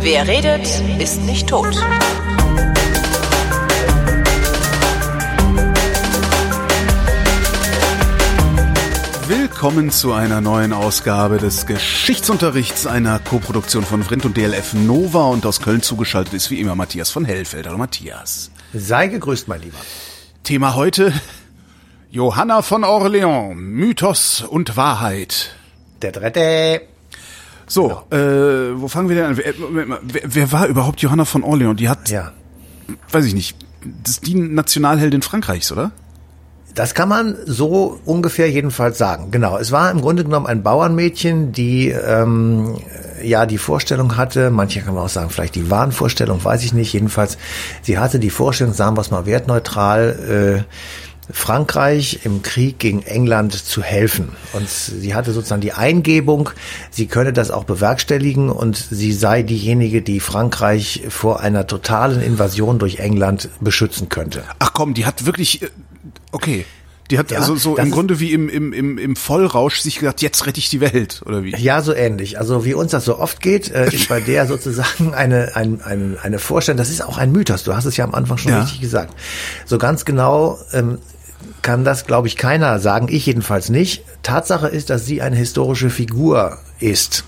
Wer redet, ist nicht tot. Willkommen zu einer neuen Ausgabe des Geschichtsunterrichts einer Koproduktion von Vrindt und DLF Nova und aus Köln zugeschaltet ist wie immer Matthias von Hellfeld. Hallo Matthias. Sei gegrüßt, mein Lieber. Thema heute Johanna von Orleans, Mythos und Wahrheit. Der dritte. So, äh, wo fangen wir denn an? Wer, wer, wer war überhaupt Johanna von Orleans? Die hat, Ja. weiß ich nicht, das ist die Nationalheldin Frankreichs, oder? Das kann man so ungefähr jedenfalls sagen. Genau. Es war im Grunde genommen ein Bauernmädchen, die ähm, ja die Vorstellung hatte, manche kann man auch sagen, vielleicht die Wahnvorstellung, weiß ich nicht. Jedenfalls, sie hatte die Vorstellung, sagen wir es mal wertneutral, äh, Frankreich im Krieg gegen England zu helfen. Und sie hatte sozusagen die Eingebung, sie könne das auch bewerkstelligen und sie sei diejenige, die Frankreich vor einer totalen Invasion durch England beschützen könnte. Ach komm, die hat wirklich, äh, okay. Die hat Ja, also so im Grunde wie im, im, im, im Vollrausch sich gedacht, jetzt rette ich die Welt, oder wie? Ja, so ähnlich. Also wie uns das so oft geht, äh, ist bei der sozusagen eine, ein, ein, eine Vorstellung, das ist auch ein Mythos, du hast es ja am Anfang schon Ja. richtig gesagt. So ganz genau ähm, kann das, glaube ich, keiner sagen, ich jedenfalls nicht. Tatsache ist, dass sie eine historische Figur ist.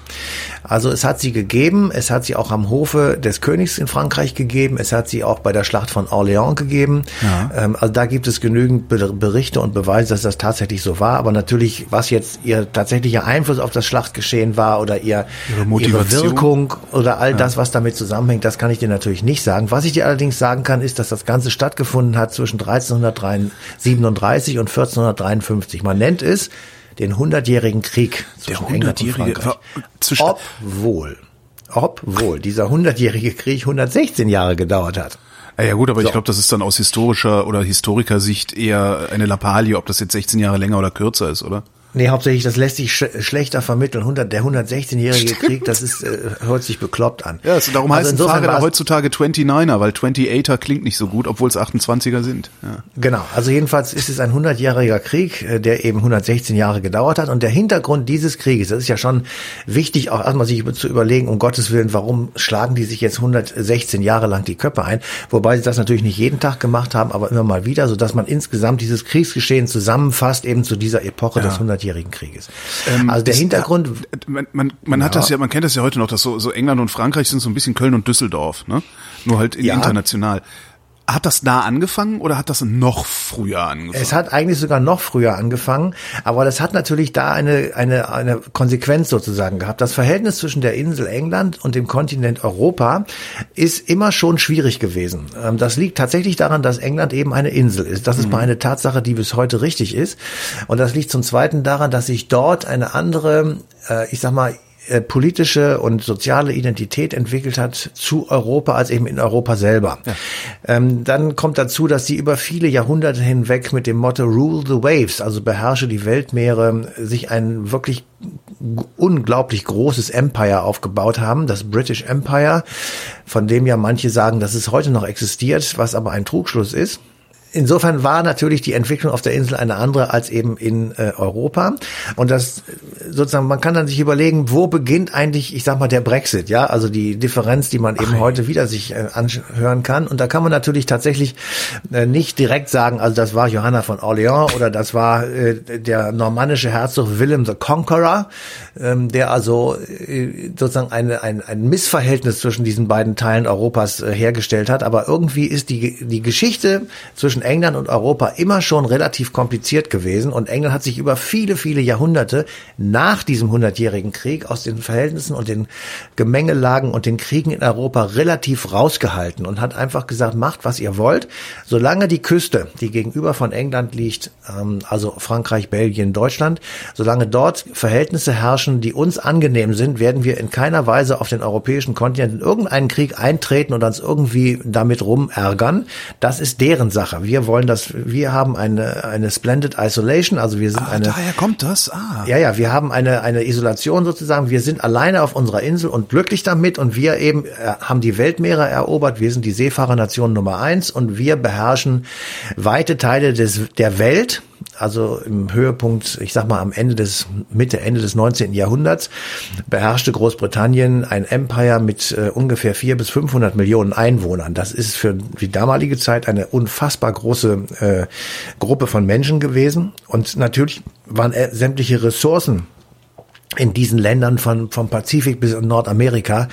Also es hat sie gegeben, es hat sie auch am Hofe des Königs in Frankreich gegeben, es hat sie auch bei der Schlacht von Orléans gegeben. Ja. Ähm, also da gibt es genügend Be- Berichte und Beweise, dass das tatsächlich so war. Aber natürlich, was jetzt ihr tatsächlicher Einfluss auf das Schlachtgeschehen war oder ihr, Ihre Motivation. Wirkung oder all das, was damit zusammenhängt, das kann ich dir natürlich nicht sagen. Was ich dir allerdings sagen kann, ist, dass das Ganze stattgefunden hat zwischen 1337 und 1453. Man nennt es den hundertjährigen Krieg zwischen Der England und Frankreich. Obwohl, obwohl dieser hundertjährige Krieg 116 Jahre gedauert hat. Ah ja gut, aber ich So. glaube, das ist dann aus historischer oder Historikersicht eher eine Lappalie, ob das jetzt 16 Jahre länger oder kürzer ist, oder? Nee, hauptsächlich, das lässt sich sch schlechter vermitteln. 100, der 116-jährige Krieg, das ist, äh, hört sich bekloppt an. Ja, also darum Also heißt ein Fahrräder heutzutage 29er, weil 28er klingt nicht so gut, obwohl es 28er sind. Ja. Genau, also jedenfalls ist es ein 100-jähriger Krieg, äh, der eben 116 Jahre gedauert hat. Und der Hintergrund dieses Krieges, das ist ja schon wichtig, auch erstmal sich zu überlegen, um Gottes Willen, warum schlagen die sich jetzt 116 Jahre lang die Köpfe ein? Wobei sie das natürlich nicht jeden Tag gemacht haben, aber immer mal wieder, sodass man insgesamt dieses Kriegsgeschehen zusammenfasst, eben zu dieser Epoche des 100-jährigen Krieges. also der ist- Hintergrund, Man, man, man hat das ja, man kennt das ja heute noch, dass so, so England und Frankreich sind so ein bisschen Köln und Düsseldorf, ne? Nur halt in Ja. international. Hat das da angefangen oder hat das noch früher angefangen? Es hat eigentlich sogar noch früher angefangen, aber das hat natürlich da eine, eine, eine Konsequenz sozusagen gehabt. Das Verhältnis zwischen der Insel England und dem Kontinent Europa ist immer schon schwierig gewesen. Ähm, Das liegt tatsächlich daran, dass England eben eine Insel ist. Das ist mal eine Tatsache, die bis heute richtig ist. Und das liegt zum Zweiten daran, dass sich dort eine andere, äh, ich sag mal, äh, politische und soziale Identität entwickelt hat zu Europa als eben in Europa selber. Ähm, dann kommt dazu, dass sie über viele Jahrhunderte hinweg mit dem Motto Rule the Waves, also beherrsche die Weltmeere, sich ein wirklich unglaublich großes Empire aufgebaut haben, das British Empire, von dem ja manche sagen, dass es heute noch existiert, was aber ein Trugschluss ist. Insofern war natürlich die Entwicklung auf der Insel eine andere als eben in äh, Europa. Und das sozusagen, man kann dann sich überlegen, wo beginnt eigentlich, ich sag mal, der Brexit, ja, also die Differenz, die man eben heute wieder sich äh, anhören kann. Und da kann man natürlich tatsächlich äh, nicht direkt sagen, also das war Johanna von Orleans oder das war äh, der normannische Herzog Willem the Conqueror, ähm, der also äh, sozusagen eine, ein, ein Missverhältnis zwischen diesen beiden Teilen Europas äh, hergestellt hat. Aber irgendwie ist die, die Geschichte zwischen England und Europa immer schon relativ kompliziert gewesen. Und England hat sich über viele, viele Jahrhunderte nach diesem hundertjährigen Krieg aus den Verhältnissen und den Gemengelagen und den Kriegen in Europa relativ rausgehalten und hat einfach gesagt, macht, was ihr wollt. Solange die Küste, die gegenüber von England liegt, ähm, also Frankreich, Belgien, Deutschland, solange dort Verhältnisse herrschen, die uns angenehm sind, werden wir in keiner Weise auf den europäischen Kontinent in irgendeinen Krieg eintreten und uns irgendwie damit rumärgern. Das ist deren Sache. Wir wollen das, wir haben eine, eine Splendid Isolation, also wir sind ah, eine, daher kommt das. Ah. ja, ja, wir haben eine, eine Isolation sozusagen. Wir sind alleine auf unserer Insel und glücklich damit und wir eben äh, haben die Weltmeere erobert. Wir sind die Seefahrernation Nummer eins und wir beherrschen weite Teile des, der Welt also im Höhepunkt, ich sag mal am Ende des, Mitte, Ende des 19. Jahrhunderts, beherrschte Großbritannien ein Empire mit äh, ungefähr vier bis 500 Millionen Einwohnern. Das ist für die damalige Zeit eine unfassbar große äh, Gruppe von Menschen gewesen. Und natürlich waren äh, sämtliche Ressourcen in diesen Ländern von vom Pazifik bis in Nordamerika,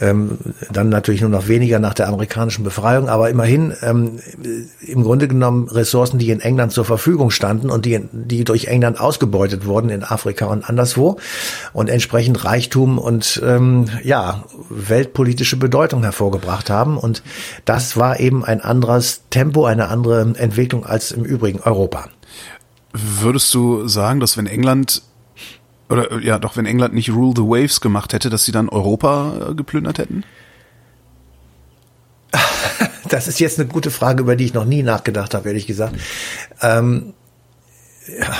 ähm, dann natürlich nur noch weniger nach der amerikanischen Befreiung, aber immerhin ähm, im Grunde genommen Ressourcen, die in England zur Verfügung standen und die, die durch England ausgebeutet wurden in Afrika und anderswo. Und entsprechend Reichtum und ähm, ja weltpolitische Bedeutung hervorgebracht haben. Und das war eben ein anderes Tempo, eine andere Entwicklung als im übrigen Europa. Würdest du sagen, dass wenn England oder ja, doch wenn England nicht Rule the Waves gemacht hätte, dass sie dann Europa äh, geplündert hätten? Das ist jetzt eine gute Frage, über die ich noch nie nachgedacht habe, ehrlich gesagt. Ähm, ja.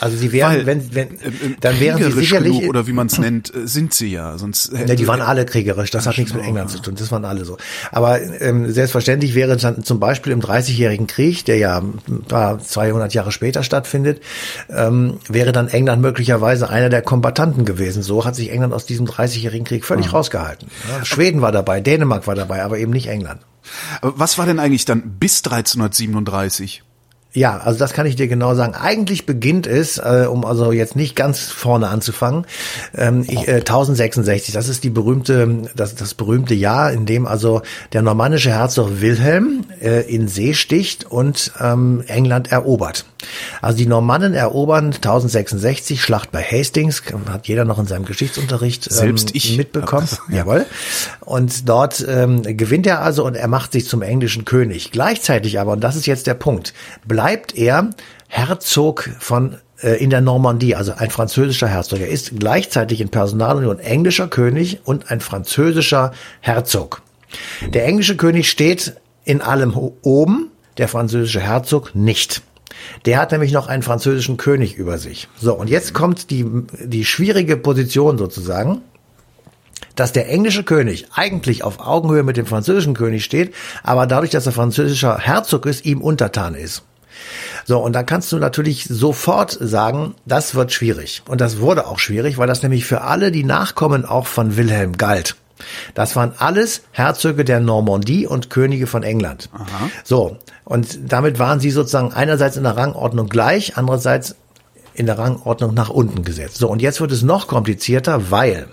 Also sie wären, Weil, wenn, wenn, äh, äh, dann wären sie sicherlich. genug, oder wie man es nennt, äh, sind sie ja. Sonst Ja, die waren alle kriegerisch, das hat nichts mit England zu tun, das waren alle so. Aber ähm, selbstverständlich wäre dann zum Beispiel im Dreißigjährigen Krieg, der ja ein paar 200 Jahre später stattfindet, ähm, wäre dann England möglicherweise einer der Kombattanten gewesen. So hat sich England aus diesem Dreißigjährigen Krieg völlig rausgehalten. Ja, Schweden war dabei, Dänemark war dabei, aber eben nicht England. Aber was war denn eigentlich dann bis 1337? Ja, also das kann ich dir genau sagen. Eigentlich beginnt es, äh, um also jetzt nicht ganz vorne anzufangen, ähm, ich, äh, 1066. Das ist die berühmte, das, das berühmte Jahr, in dem also der normannische Herzog Wilhelm äh, in See sticht und ähm, England erobert. Also die Normannen erobern 1066 Schlacht bei Hastings, hat jeder noch in seinem Geschichtsunterricht ähm, Selbst ich mitbekommen. Jawohl. Und dort ähm, gewinnt er also und er macht sich zum englischen König. Gleichzeitig aber, und das ist jetzt der Punkt, bleibt er Herzog von äh, in der Normandie, also ein französischer Herzog. Er ist gleichzeitig in Personalunion englischer König und ein französischer Herzog. Der englische König steht in allem oben, der französische Herzog nicht. Der hat nämlich noch einen französischen König über sich. So, und jetzt kommt die, die schwierige Position sozusagen, dass der englische König eigentlich auf Augenhöhe mit dem französischen König steht, aber dadurch, dass er französischer Herzog ist, ihm untertan ist. So, und dann kannst du natürlich sofort sagen, das wird schwierig. Und das wurde auch schwierig, weil das nämlich für alle die Nachkommen auch von Wilhelm galt. Das waren alles Herzöge der Normandie und Könige von England. Aha. So, und damit waren sie sozusagen einerseits in der Rangordnung gleich, andererseits in der Rangordnung nach unten gesetzt. So, und jetzt wird es noch komplizierter, weil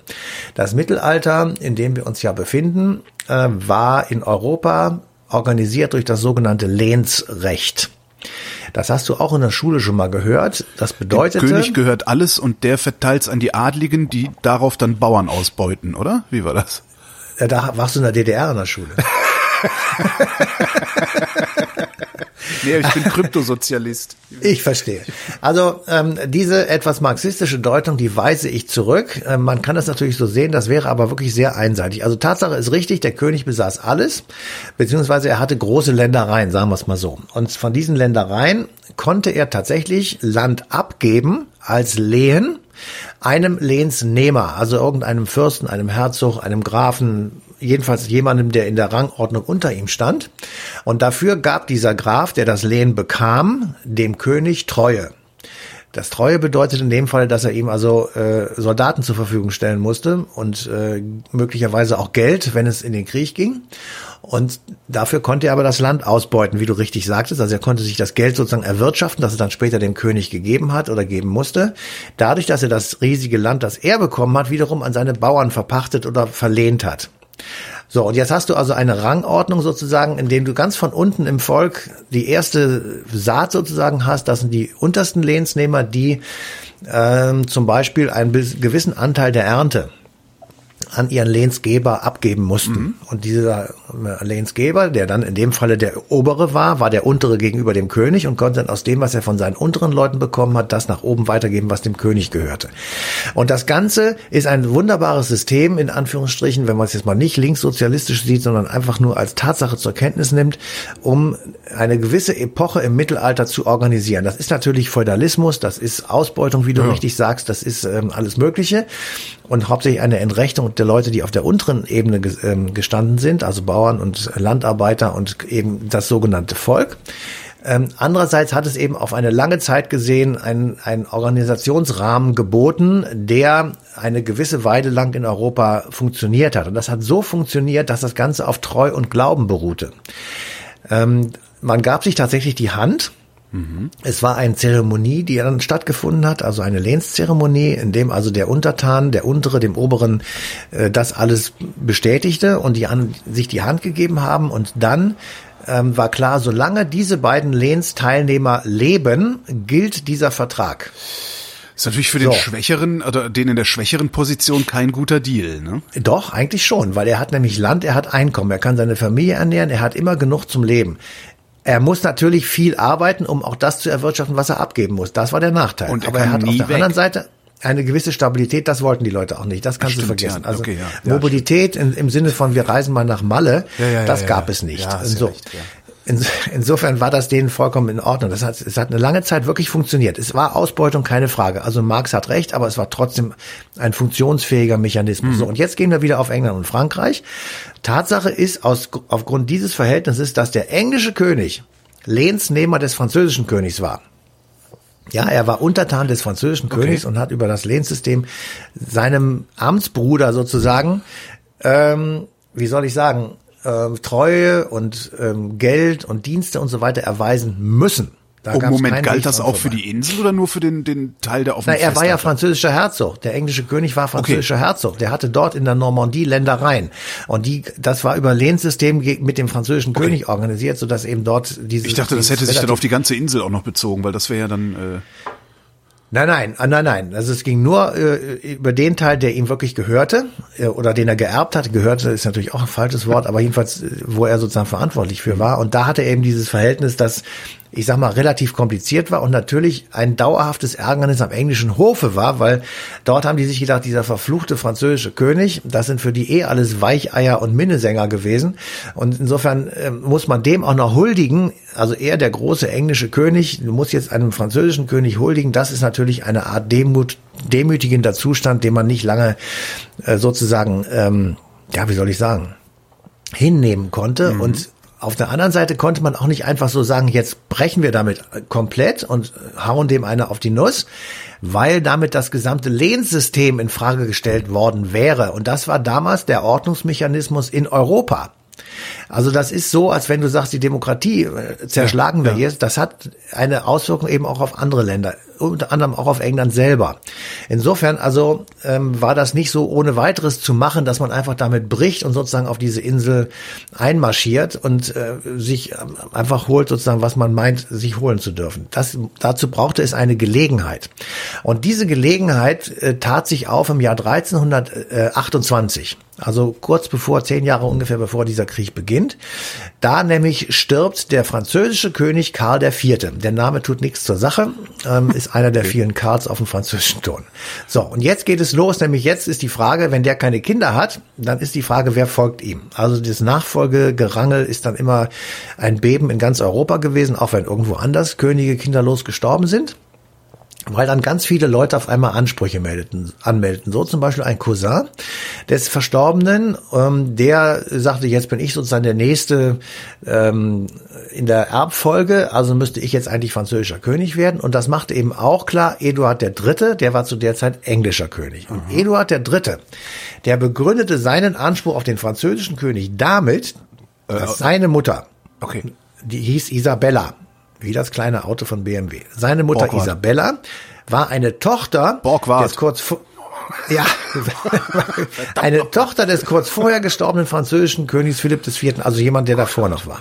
das Mittelalter, in dem wir uns ja befinden, äh, war in Europa organisiert durch das sogenannte Lehnsrecht. Das hast du auch in der Schule schon mal gehört. Das bedeutet. Dem König gehört alles und der verteilt's an die Adligen, die darauf dann Bauern ausbeuten, oder? Wie war das? Ja, da warst du in der DDR in der Schule. Nee, ich bin Kryptosozialist. Ich verstehe. Also ähm, diese etwas marxistische Deutung, die weise ich zurück. Ähm, man kann das natürlich so sehen, das wäre aber wirklich sehr einseitig. Also Tatsache ist richtig, der König besaß alles, beziehungsweise er hatte große Ländereien, sagen wir es mal so. Und von diesen Ländereien konnte er tatsächlich Land abgeben als Lehen einem Lehnsnehmer, also irgendeinem Fürsten, einem Herzog, einem Grafen, jedenfalls jemandem, der in der Rangordnung unter ihm stand. Und dafür gab dieser Graf, der das Lehen bekam, dem König Treue. Das Treue bedeutet in dem Fall, dass er ihm also äh, Soldaten zur Verfügung stellen musste und äh, möglicherweise auch Geld, wenn es in den Krieg ging. Und dafür konnte er aber das Land ausbeuten, wie du richtig sagtest. Also er konnte sich das Geld sozusagen erwirtschaften, das er dann später dem König gegeben hat oder geben musste. Dadurch, dass er das riesige Land, das er bekommen hat, wiederum an seine Bauern verpachtet oder verlehnt hat. So, und jetzt hast du also eine Rangordnung sozusagen, in dem du ganz von unten im Volk die erste Saat sozusagen hast. Das sind die untersten Lehnsnehmer, die ähm, zum Beispiel einen gewissen Anteil der Ernte an ihren Lehnsgeber abgeben mussten. Mhm. Und dieser Lehnsgeber, der dann in dem Falle der obere war, war der untere gegenüber dem König und konnte dann aus dem, was er von seinen unteren Leuten bekommen hat, das nach oben weitergeben, was dem König gehörte. Und das Ganze ist ein wunderbares System, in Anführungsstrichen, wenn man es jetzt mal nicht linkssozialistisch sieht, sondern einfach nur als Tatsache zur Kenntnis nimmt, um eine gewisse Epoche im Mittelalter zu organisieren. Das ist natürlich Feudalismus, das ist Ausbeutung, wie du ja. richtig sagst, das ist ähm, alles Mögliche und hauptsächlich eine Entrechtung der Leute, die auf der unteren Ebene ähm, gestanden sind, also Bauern und Landarbeiter und eben das sogenannte Volk. Ähm, andererseits hat es eben auf eine lange Zeit gesehen einen, einen Organisationsrahmen geboten, der eine gewisse Weile lang in Europa funktioniert hat. Und das hat so funktioniert, dass das Ganze auf Treu und Glauben beruhte. Ähm, man gab sich tatsächlich die Hand. Es war eine Zeremonie, die dann stattgefunden hat, also eine Lehnszeremonie, in dem also der Untertan, der Untere, dem Oberen äh, das alles bestätigte und die an, sich die Hand gegeben haben. Und dann ähm, war klar, solange diese beiden Lehnsteilnehmer leben, gilt dieser Vertrag. Ist natürlich für den So. Schwächeren oder den in der schwächeren Position kein guter Deal, ne? Doch, eigentlich schon, weil er hat nämlich Land, er hat Einkommen, er kann seine Familie ernähren, er hat immer genug zum Leben. Er muss natürlich viel arbeiten, um auch das zu erwirtschaften, was er abgeben muss. Das war der Nachteil. Und er Aber er hat auf der weg. anderen Seite eine gewisse Stabilität, das wollten die Leute auch nicht. Das kannst du Stimmt, vergessen. ja. Also Okay, ja. Mobilität in, im Sinne von wir reisen mal nach Malle, Ja, das gab es nicht. So. recht, insofern war das denen vollkommen in Ordnung. Das hat, es hat eine lange Zeit wirklich funktioniert. Es war Ausbeutung, keine Frage. Also Marx hat recht, aber es war trotzdem ein funktionsfähiger Mechanismus. So, und jetzt gehen wir wieder auf England und Frankreich. Tatsache ist, aus, aufgrund dieses Verhältnisses, dass der englische König Lehnsnehmer des französischen Königs war. Ja, er war Untertan des französischen Königs und hat über das Lehnssystem seinem Amtsbruder sozusagen, ähm, wie soll ich sagen, ähm, Treue und ähm, Geld und Dienste und so weiter erweisen müssen. Da Oh, Moment, galt Weg das auch für die Insel oder nur für den, den Teil, der auf dem Na, er war ja französischer Herzog. Der englische König war französischer Herzog. Der hatte dort in der Normandie Ländereien. Und die, das war über Lehnssystem ge- mit dem französischen König organisiert, sodass eben dort diese. Ich dachte, das hätte sich dann auf die ganze Insel auch noch bezogen, weil das wäre ja dann. Äh, Nein, nein, ah, nein, nein. Also es ging nur äh, über den Teil, der ihm wirklich gehörte äh, oder den er geerbt hat. Gehörte ist natürlich auch ein falsches Wort, aber jedenfalls, äh, wo er sozusagen verantwortlich für war. Und da hatte er eben dieses Verhältnis, das, ich sag mal, relativ kompliziert war und natürlich ein dauerhaftes Ärgernis am englischen Hofe war, weil dort haben die sich gedacht, dieser verfluchte französische König, das sind für die eh alles Weicheier und Minnesänger gewesen. Und insofern äh, muss man dem auch noch huldigen. Also er, der große englische König, muss jetzt einem französischen König huldigen. Das ist natürlich eine Art Demut, demütigender Zustand, den man nicht lange äh, sozusagen, ähm, ja, wie soll ich sagen, hinnehmen konnte. Und auf der anderen Seite konnte man auch nicht einfach so sagen, jetzt brechen wir damit komplett und hauen dem eine auf die Nuss, weil damit das gesamte Lehnssystem in Frage gestellt worden wäre. Und das war damals der Ordnungsmechanismus in Europa. Also das ist so, als wenn du sagst, die Demokratie äh, zerschlagen wir jetzt. Das hat eine Auswirkung eben auch auf andere Länder, unter anderem auch auf England selber. Insofern also ähm, war das nicht so ohne weiteres zu machen, dass man einfach damit bricht und sozusagen auf diese Insel einmarschiert und äh, sich ähm, einfach holt sozusagen, was man meint, sich holen zu dürfen. Das, dazu brauchte es eine Gelegenheit. Und diese Gelegenheit äh, tat sich auf im Jahr 1328. Also kurz bevor, zehn Jahre ungefähr bevor dieser Krieg beginnt. Da nämlich stirbt der französische König Karl IV. Der Name tut nichts zur Sache, ähm, ist einer der vielen Karls auf dem französischen Ton. So, und jetzt geht es los, nämlich jetzt ist die Frage, wenn der keine Kinder hat, dann ist die Frage, wer folgt ihm? Also das Nachfolgegerangel ist dann immer ein Beben in ganz Europa gewesen, auch wenn irgendwo anders Könige kinderlos gestorben sind weil dann ganz viele Leute auf einmal Ansprüche meldeten, anmeldeten. So zum Beispiel ein Cousin des Verstorbenen, ähm, der sagte, jetzt bin ich sozusagen der Nächste ähm, in der Erbfolge, also müsste ich jetzt eigentlich französischer König werden. Und das machte eben auch klar Eduard der Dritte, der war zu der Zeit englischer König. Und Eduard der Dritte, der begründete seinen Anspruch auf den französischen König damit, dass seine Mutter, okay. die hieß Isabella, wie das kleine Auto von BMW. Seine Mutter Borgward. Isabella war eine Tochter Borgward. des kurz vor, ja, eine Tochter des kurz vorher gestorbenen französischen Königs Philipp IV., also jemand, der davor noch war.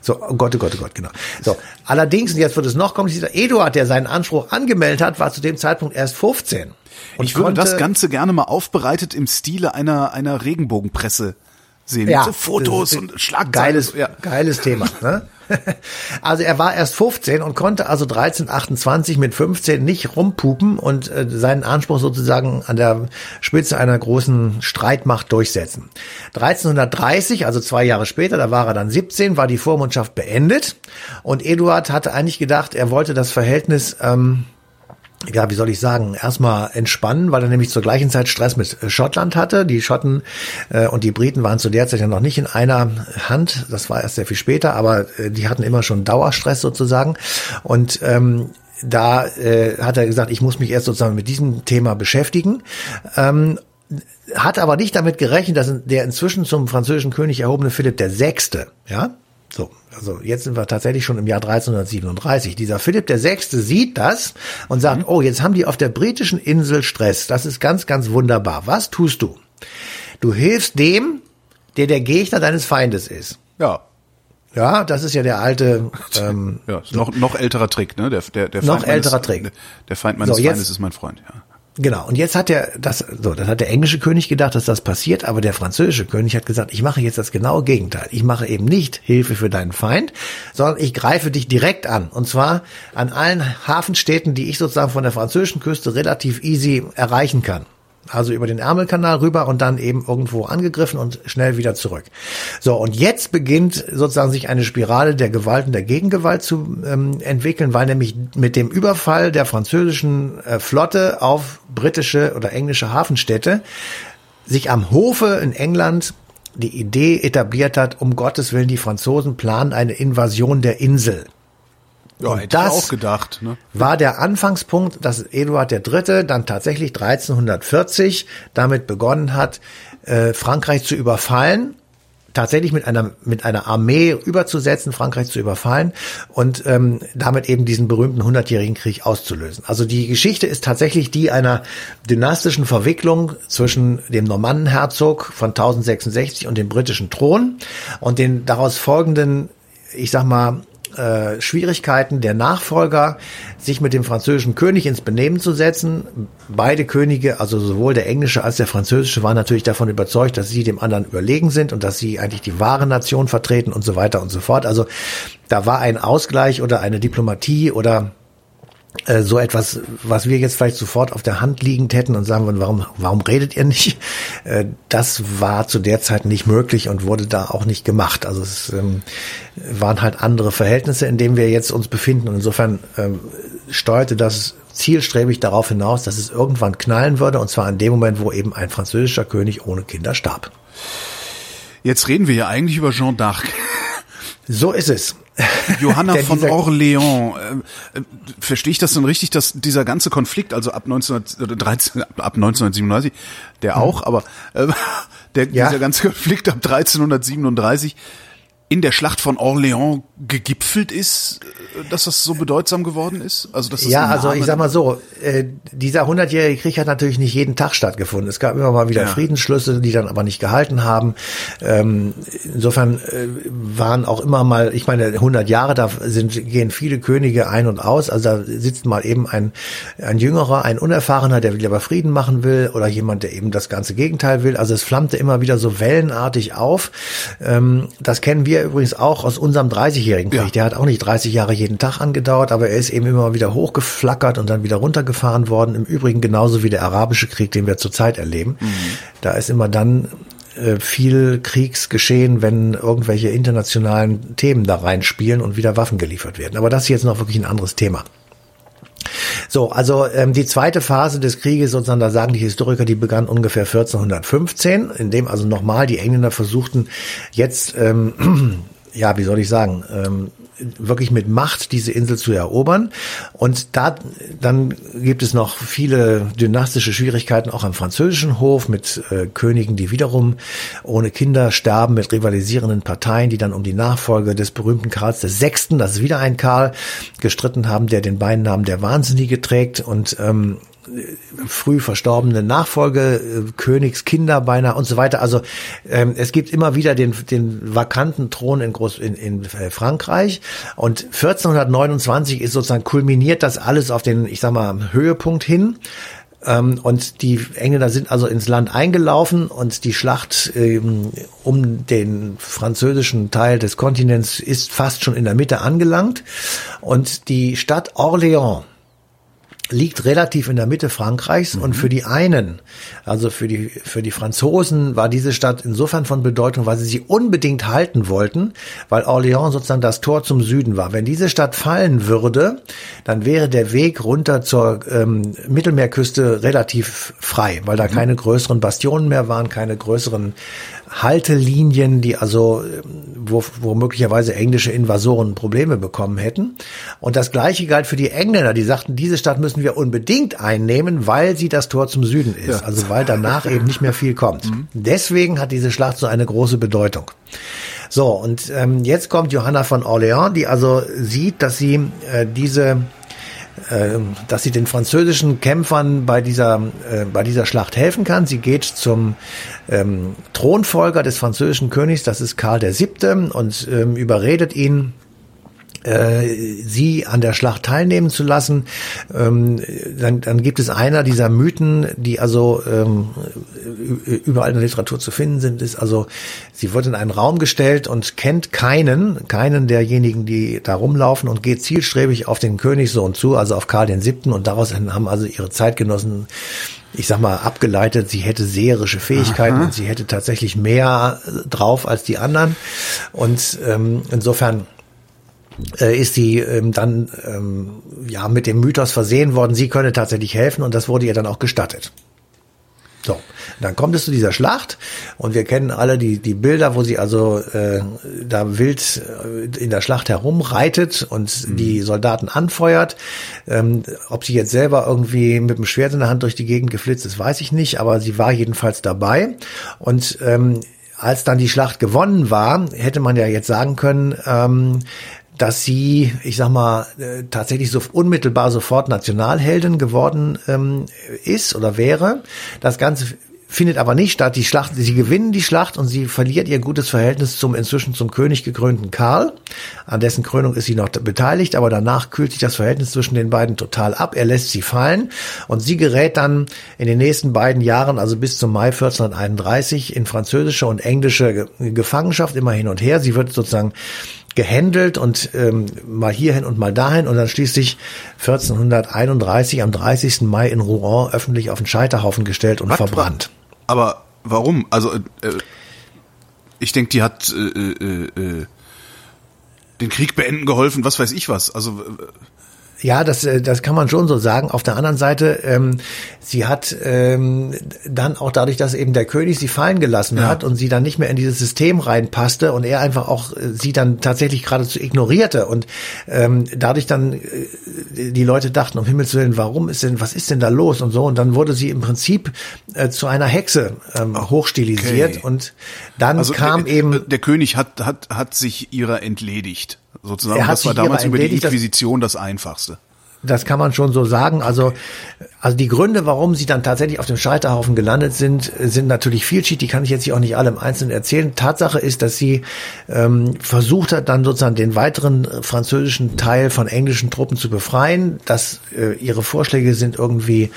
So, oh Gott, oh Gott, oh Gott, genau. So, allerdings, und jetzt wird es noch komplizierter, Eduard, der seinen Anspruch angemeldet hat, war zu dem Zeitpunkt erst 15. Und Ich würde das Ganze gerne mal aufbereitet im Stile einer, einer Regenbogenpresse sehen. Ja, Mit so Fotos und Schlagzeilen. Geiles, Ja. geiles Thema. Ne? Also er war erst 15 und konnte also 1328 mit 15 nicht rumpupen und äh, seinen Anspruch sozusagen an der Spitze einer großen Streitmacht durchsetzen. 1330, also zwei Jahre später, da war er dann 17, war die Vormundschaft beendet und Eduard hatte eigentlich gedacht, er wollte das Verhältnis ähm, ja, wie soll ich sagen, erstmal entspannen, weil er nämlich zur gleichen Zeit Stress mit äh, Schottland hatte. Die Schotten äh, und die Briten waren zu der Zeit ja noch nicht in einer Hand. Das war erst sehr viel später, aber äh, die hatten immer schon Dauerstress sozusagen. Und ähm, da äh, hat er gesagt, ich muss mich erst sozusagen mit diesem Thema beschäftigen. Ähm, hat aber nicht damit gerechnet, dass der inzwischen zum französischen König erhobene Philipp der Sechste, ja, so, also jetzt sind wir tatsächlich schon im Jahr 1337. Dieser Philipp der Sechste sieht das und sagt, mhm. oh, jetzt haben die auf der britischen Insel Stress. Das ist ganz, ganz wunderbar. Was tust du? Du hilfst dem, der der Gegner deines Feindes ist. Ja. Ja, das ist ja der alte. Ähm, ja, noch noch älterer Trick, ne? Der der der Feind noch älterer meines, Trick. Der Feind meines so, Feindes ist mein Freund. Ja. Genau. Und jetzt hat der, das, so, dann hat der englische König gedacht, dass das passiert, aber der französische König hat gesagt, ich mache jetzt das genaue Gegenteil. Ich mache eben nicht Hilfe für deinen Feind, sondern ich greife dich direkt an. Und zwar an allen Hafenstädten, die ich sozusagen von der französischen Küste relativ easy erreichen kann. Also über den Ärmelkanal rüber und dann eben irgendwo angegriffen und schnell wieder zurück. So, und jetzt beginnt sozusagen sich eine Spirale der Gewalt und der Gegengewalt zu ähm, entwickeln, weil nämlich mit dem Überfall der französischen äh, Flotte auf britische oder englische Hafenstädte sich am Hofe in England die Idee etabliert hat, um Gottes Willen, die Franzosen planen eine Invasion der Insel. Ja, hätte das ich auch gedacht. Ne? war der Anfangspunkt, dass Eduard III. dann tatsächlich 1340 damit begonnen hat, äh, Frankreich zu überfallen tatsächlich mit einer mit einer Armee überzusetzen, Frankreich zu überfallen und ähm, damit eben diesen berühmten hundertjährigen Krieg auszulösen. Also die Geschichte ist tatsächlich die einer dynastischen Verwicklung zwischen dem Normannenherzog von 1066 und dem britischen Thron und den daraus folgenden, ich sag mal äh, Schwierigkeiten der Nachfolger, sich mit dem französischen König ins Benehmen zu setzen. Beide Könige, also sowohl der englische als der französische, waren natürlich davon überzeugt, dass sie dem anderen überlegen sind und dass sie eigentlich die wahre Nation vertreten und so weiter und so fort. Also da war ein Ausgleich oder eine Diplomatie oder so etwas, was wir jetzt vielleicht sofort auf der Hand liegend hätten und sagen würden, warum, warum redet ihr nicht? Äh, das war zu der Zeit nicht möglich und wurde da auch nicht gemacht. Also es ähm, waren halt andere Verhältnisse, in denen wir jetzt uns befinden. Und insofern ähm, steuerte das zielstrebig darauf hinaus, dass es irgendwann knallen würde, und zwar in dem Moment, wo eben ein französischer König ohne Kinder starb. Jetzt reden wir ja eigentlich über Jean d'Arc. So ist es. Johanna von Orleans, äh, äh, verstehe ich das denn richtig, dass dieser ganze Konflikt, also ab 1913, ab 1937, der hm. auch, hm. aber äh, der, ja. dieser ganze Konflikt ab 1337 in der Schlacht von Orléans gegipfelt ist, äh, dass das so bedeutsam geworden ist? Also das ja, also ich sag mal so, äh, dieser hundertjährige Krieg hat natürlich nicht jeden Tag stattgefunden. Es gab immer mal wieder ja. Friedensschlüsse, die dann aber nicht gehalten haben. Ähm, insofern äh, waren auch immer mal, ich meine, 100 Jahre, da sind gehen viele Könige ein und aus. Also da sitzt mal eben ein ein Jüngerer, ein Unerfahrener, der lieber Frieden machen will, oder jemand, der eben das ganze Gegenteil will. Also es flammte immer wieder so wellenartig auf. Ähm, das kennen wir übrigens auch aus unserem 30-jährigen Krieg. Ja. Der hat auch nicht 30 Jahre jeden Tag angedauert, aber er ist eben immer wieder hochgeflackert und dann wieder runtergefahren worden. Im Übrigen genauso wie der arabische Krieg, den wir zurzeit erleben. Mhm. Da ist immer dann äh, viel Kriegsgeschehen, wenn irgendwelche internationalen Themen da reinspielen und wieder Waffen geliefert werden. Aber das ist jetzt noch wirklich ein anderes Thema. So, also ähm, die zweite Phase des Krieges, sozusagen, da sagen die Historiker, die begann ungefähr 1415, in dem also nochmal die Engländer versuchten, jetzt, ähm, ja, wie soll ich sagen, ähm, wirklich mit Macht diese Insel zu erobern. Und da, dann gibt es noch viele dynastische Schwierigkeiten auch am französischen Hof mit äh, Königen, die wiederum ohne Kinder sterben, mit rivalisierenden Parteien, die dann um die Nachfolge des berühmten Karls VI., das ist wieder ein Karl, gestritten haben, der den Beinamen der Wahnsinnige trägt und ähm, früh verstorbene Nachfolge, äh, Königskinder beinahe und so weiter. Also ähm, es gibt immer wieder den, den vakanten Thron in, Groß, in, in äh, Frankreich und 1429 ist sozusagen kulminiert das alles auf den, ich sag mal, Höhepunkt hin. Ähm, und die Engländer sind also ins Land eingelaufen und die Schlacht ähm, um den französischen Teil des Kontinents ist fast schon in der Mitte angelangt. Und die Stadt Orléans liegt relativ in der Mitte Frankreichs mhm. und für die einen, also für die, für die Franzosen war diese Stadt insofern von Bedeutung, weil sie sie unbedingt halten wollten, weil Orléans sozusagen das Tor zum Süden war. Wenn diese Stadt fallen würde, dann wäre der Weg runter zur ähm, Mittelmeerküste relativ frei, weil da mhm. keine größeren Bastionen mehr waren, keine größeren Haltelinien, die also, wo, wo möglicherweise englische Invasoren Probleme bekommen hätten. Und das Gleiche galt für die Engländer, die sagten, diese Stadt müssen wir unbedingt einnehmen, weil sie das Tor zum Süden ist. Ja. Also weil danach eben nicht mehr viel kommt. Mhm. Deswegen hat diese Schlacht so eine große Bedeutung. So, und ähm, jetzt kommt Johanna von Orléans, die also sieht, dass sie äh, diese ähm, dass sie den französischen Kämpfern bei dieser, äh, bei dieser Schlacht helfen kann. Sie geht zum ähm, Thronfolger des französischen Königs, das ist Karl der Siebte, und ähm, überredet ihn, sie an der Schlacht teilnehmen zu lassen. Ähm, dann, dann gibt es einer dieser Mythen, die also ähm, überall in der Literatur zu finden sind, ist also, sie wird in einen Raum gestellt und kennt keinen, keinen derjenigen, die da rumlaufen und geht zielstrebig auf den Königssohn zu, also auf Karl den Siebten und daraus haben also ihre Zeitgenossen ich sag mal, abgeleitet, sie hätte seherische Fähigkeiten Aha. und sie hätte tatsächlich mehr drauf als die anderen. Und ähm, insofern äh, ist sie ähm, dann ähm, ja mit dem Mythos versehen worden, sie könne tatsächlich helfen und das wurde ihr dann auch gestattet. So, dann kommt es zu dieser Schlacht und wir kennen alle die, die Bilder, wo sie also äh, da wild äh, in der Schlacht herumreitet und mhm. die Soldaten anfeuert. Ähm, ob sie jetzt selber irgendwie mit dem Schwert in der Hand durch die Gegend geflitzt ist, weiß ich nicht, aber sie war jedenfalls dabei und ähm, als dann die Schlacht gewonnen war, hätte man ja jetzt sagen können, ähm, dass sie, ich sag mal, äh, tatsächlich so unmittelbar sofort Nationalheldin geworden ähm, ist oder wäre. Das Ganze findet aber nicht statt. Die Schlacht, sie gewinnen die Schlacht und sie verliert ihr gutes Verhältnis zum inzwischen zum König gekrönten Karl. An dessen Krönung ist sie noch beteiligt, aber danach kühlt sich das Verhältnis zwischen den beiden total ab. Er lässt sie fallen und sie gerät dann in den nächsten beiden Jahren, also bis zum Mai 1431, in französische und englische Gefangenschaft immer hin und her. Sie wird sozusagen gehandelt und ähm, mal hierhin und mal dahin und dann schließlich 1431 am 30. Mai in Rouen öffentlich auf den Scheiterhaufen gestellt und Was? verbrannt. Aber warum? Also äh, ich denke, die hat äh, äh, äh, den Krieg beenden geholfen, was weiß ich was. Also äh, ja, das, äh, das kann man schon so sagen. Auf der anderen Seite, ähm, sie hat ähm, dann auch dadurch, dass eben der König sie fallen gelassen ja. hat und sie dann nicht mehr in dieses System reinpasste und er einfach auch äh, sie dann tatsächlich geradezu ignorierte und ähm, dadurch dann äh, die Leute dachten, um Himmels Willen, warum ist denn, was ist denn da los und so und dann wurde sie im Prinzip äh, zu einer Hexe ähm, hochstilisiert okay. und dann also kam der, eben... Der König hat, hat, hat sich ihrer entledigt sozusagen. Das war damals über die Inquisition das Einfachste. Das kann man schon so sagen. Also, also die Gründe, warum sie dann tatsächlich auf dem Scheiterhaufen gelandet sind, sind natürlich vielschichtig. Die kann ich jetzt hier auch nicht alle im Einzelnen erzählen. Tatsache ist, dass sie ähm, versucht hat, dann sozusagen den weiteren französischen Teil von englischen Truppen zu befreien. Dass äh, ihre Vorschläge sind irgendwie,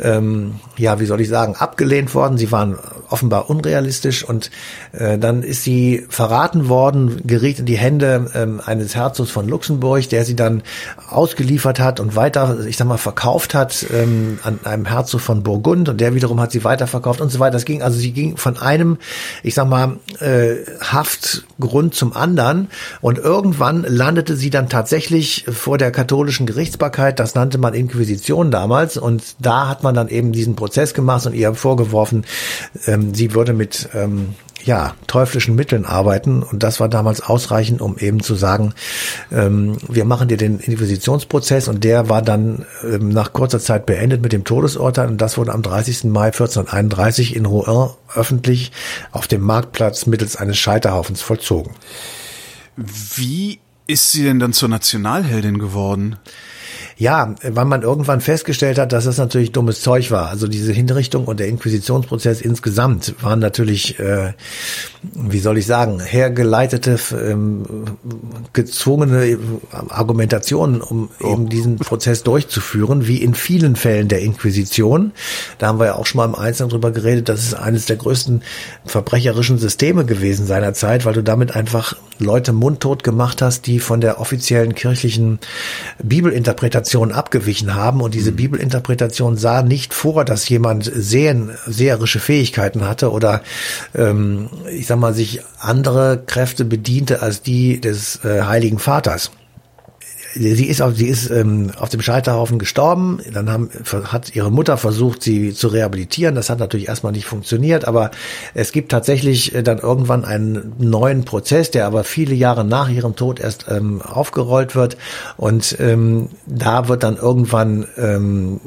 ähm, ja, wie soll ich sagen, abgelehnt worden. Sie waren offenbar unrealistisch und äh, dann ist sie verraten worden, geriet in die Hände ähm, eines Herzogs von Luxemburg, der sie dann ausgeliefert hat und weiter, ich sag mal, verkauft hat ähm, an einem Herzog von Burgund und der wiederum hat sie weiterverkauft und so weiter. Das ging, also sie ging von einem, ich sag mal, äh, Haftgrund zum anderen und irgendwann landete sie dann tatsächlich vor der katholischen Gerichtsbarkeit, das nannte man Inquisition damals und da hat man dann eben diesen Prozess gemacht und ihr vorgeworfen, ähm, sie würde mit ähm, ja, teuflischen Mitteln arbeiten. Und das war damals ausreichend, um eben zu sagen, ähm, wir machen dir den Inquisitionsprozess und der war dann ähm, nach kurzer Zeit beendet mit dem Todesurteil und das wurde am 30. Mai 1431 in Rouen öffentlich auf dem Marktplatz mittels eines Scheiterhaufens vollzogen. Wie ist sie denn dann zur Nationalheldin geworden? Ja, weil man irgendwann festgestellt hat, dass das natürlich dummes Zeug war. Also diese Hinrichtung und der Inquisitionsprozess insgesamt waren natürlich, äh, wie soll ich sagen, hergeleitete, ähm, gezwungene Argumentationen, um oh. eben diesen Prozess durchzuführen, wie in vielen Fällen der Inquisition. Da haben wir ja auch schon mal im Einzelnen drüber geredet, das ist eines der größten verbrecherischen Systeme gewesen seiner Zeit, weil du damit einfach Leute mundtot gemacht hast, die von der offiziellen kirchlichen Bibelinterpretation Bibelinterpretation abgewichen haben und diese mhm. Bibelinterpretation sah nicht vor, dass jemand sehen, seherische Fähigkeiten hatte oder ähm, ich sag mal sich andere Kräfte bediente als die des äh, Heiligen Vaters sie ist auf, sie ist ähm, auf dem Scheiterhaufen gestorben. Dann haben, hat ihre Mutter versucht, sie zu rehabilitieren. Das hat natürlich erstmal nicht funktioniert, aber es gibt tatsächlich äh, dann irgendwann einen neuen Prozess, der aber viele Jahre nach ihrem Tod erst ähm, aufgerollt wird. Und ähm, da wird dann irgendwann ähm,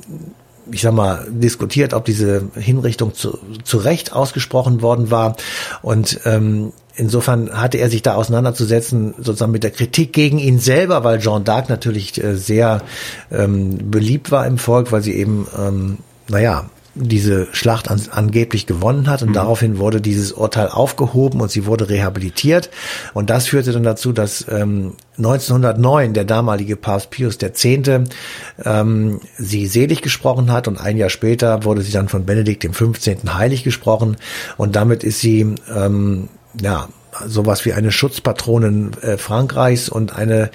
ich sag mal, diskutiert, ob diese Hinrichtung zu, zu Recht ausgesprochen worden war. Und ähm, insofern hatte er sich da auseinanderzusetzen, sozusagen mit der Kritik gegen ihn selber, weil Jean d'Arc natürlich äh, sehr ähm, beliebt war im Volk, weil sie eben, ähm, naja, diese Schlacht an, angeblich gewonnen hat und mhm. daraufhin wurde dieses Urteil aufgehoben und sie wurde rehabilitiert und das führte dann dazu, dass ähm, 1909 der damalige Papst Pius X. Ähm, sie selig gesprochen hat und ein Jahr später wurde sie dann von Benedikt dem 15. heilig gesprochen und damit ist sie ähm, ja, sowas wie eine Schutzpatronin äh, Frankreichs und eine,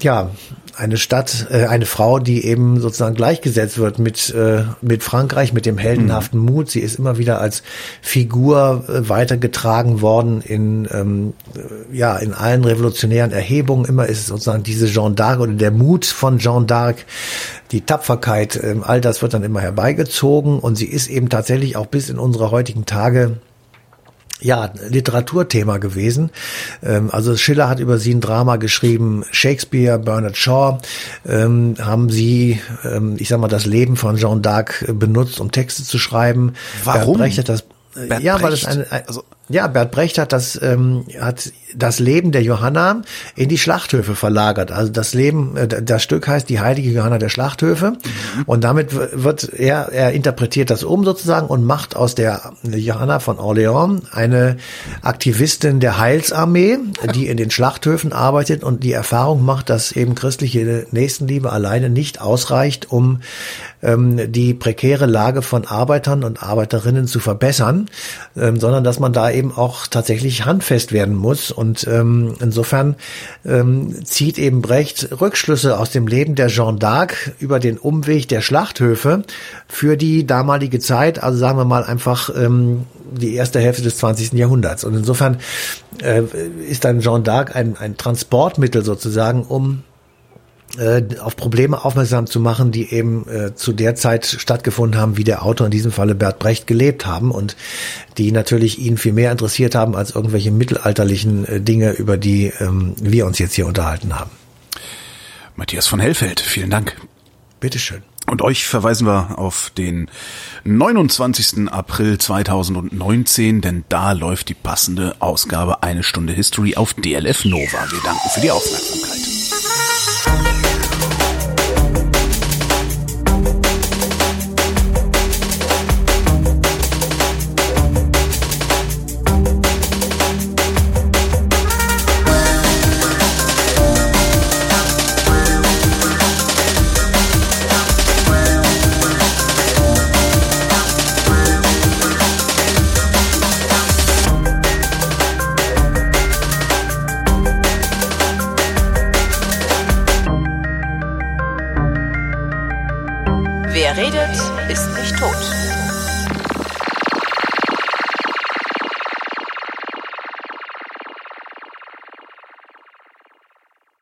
ja, eine Stadt, äh, eine Frau, die eben sozusagen gleichgesetzt wird mit, äh, mit Frankreich, mit dem heldenhaften mhm. Mut. Sie ist immer wieder als Figur äh, weitergetragen worden in, ähm, äh, ja, in allen revolutionären Erhebungen. Immer ist es sozusagen diese Jeanne d'Arc oder der Mut von Jeanne d'Arc, die Tapferkeit, äh, all das wird dann immer herbeigezogen und sie ist eben tatsächlich auch bis in unsere heutigen Tage ja, Literaturthema gewesen. Ähm, also Schiller hat über sie ein Drama geschrieben, Shakespeare, Bernard Shaw ähm, haben sie, ähm, ich sag mal, das Leben von Jean d'Arc benutzt, um Texte zu schreiben. Warum? Brecht hat das, Bert ja, Brecht? weil es eine, ein, also ja, Bert Brecht hat das, ähm, hat das Leben der Johanna in die Schlachthöfe verlagert. Also das Leben, äh, das Stück heißt die heilige Johanna der Schlachthöfe. Mhm. Und damit wird er, er interpretiert das um sozusagen und macht aus der Johanna von Orléans eine Aktivistin der Heilsarmee, die in den Schlachthöfen arbeitet und die Erfahrung macht, dass eben christliche Nächstenliebe alleine nicht ausreicht, um ähm, die prekäre Lage von Arbeitern und Arbeiterinnen zu verbessern, ähm, sondern dass man da eben auch tatsächlich handfest werden muss. Und ähm, insofern ähm, zieht eben Brecht Rückschlüsse aus dem Leben der Jeanne d'Arc über den Umweg der Schlachthöfe für die damalige Zeit, also sagen wir mal einfach ähm, die erste Hälfte des 20. Jahrhunderts. Und insofern äh, ist dann Jeanne d'Arc ein, ein Transportmittel sozusagen, um auf Probleme aufmerksam zu machen, die eben äh, zu der Zeit stattgefunden haben, wie der Autor in diesem Falle Bert Brecht gelebt haben und die natürlich ihn viel mehr interessiert haben als irgendwelche mittelalterlichen äh, Dinge, über die ähm, wir uns jetzt hier unterhalten haben. Matthias von Hellfeld, vielen Dank. Bitteschön. Und euch verweisen wir auf den 29. April 2019, denn da läuft die passende Ausgabe Eine Stunde History auf DLF Nova. Wir danken für die Aufmerksamkeit.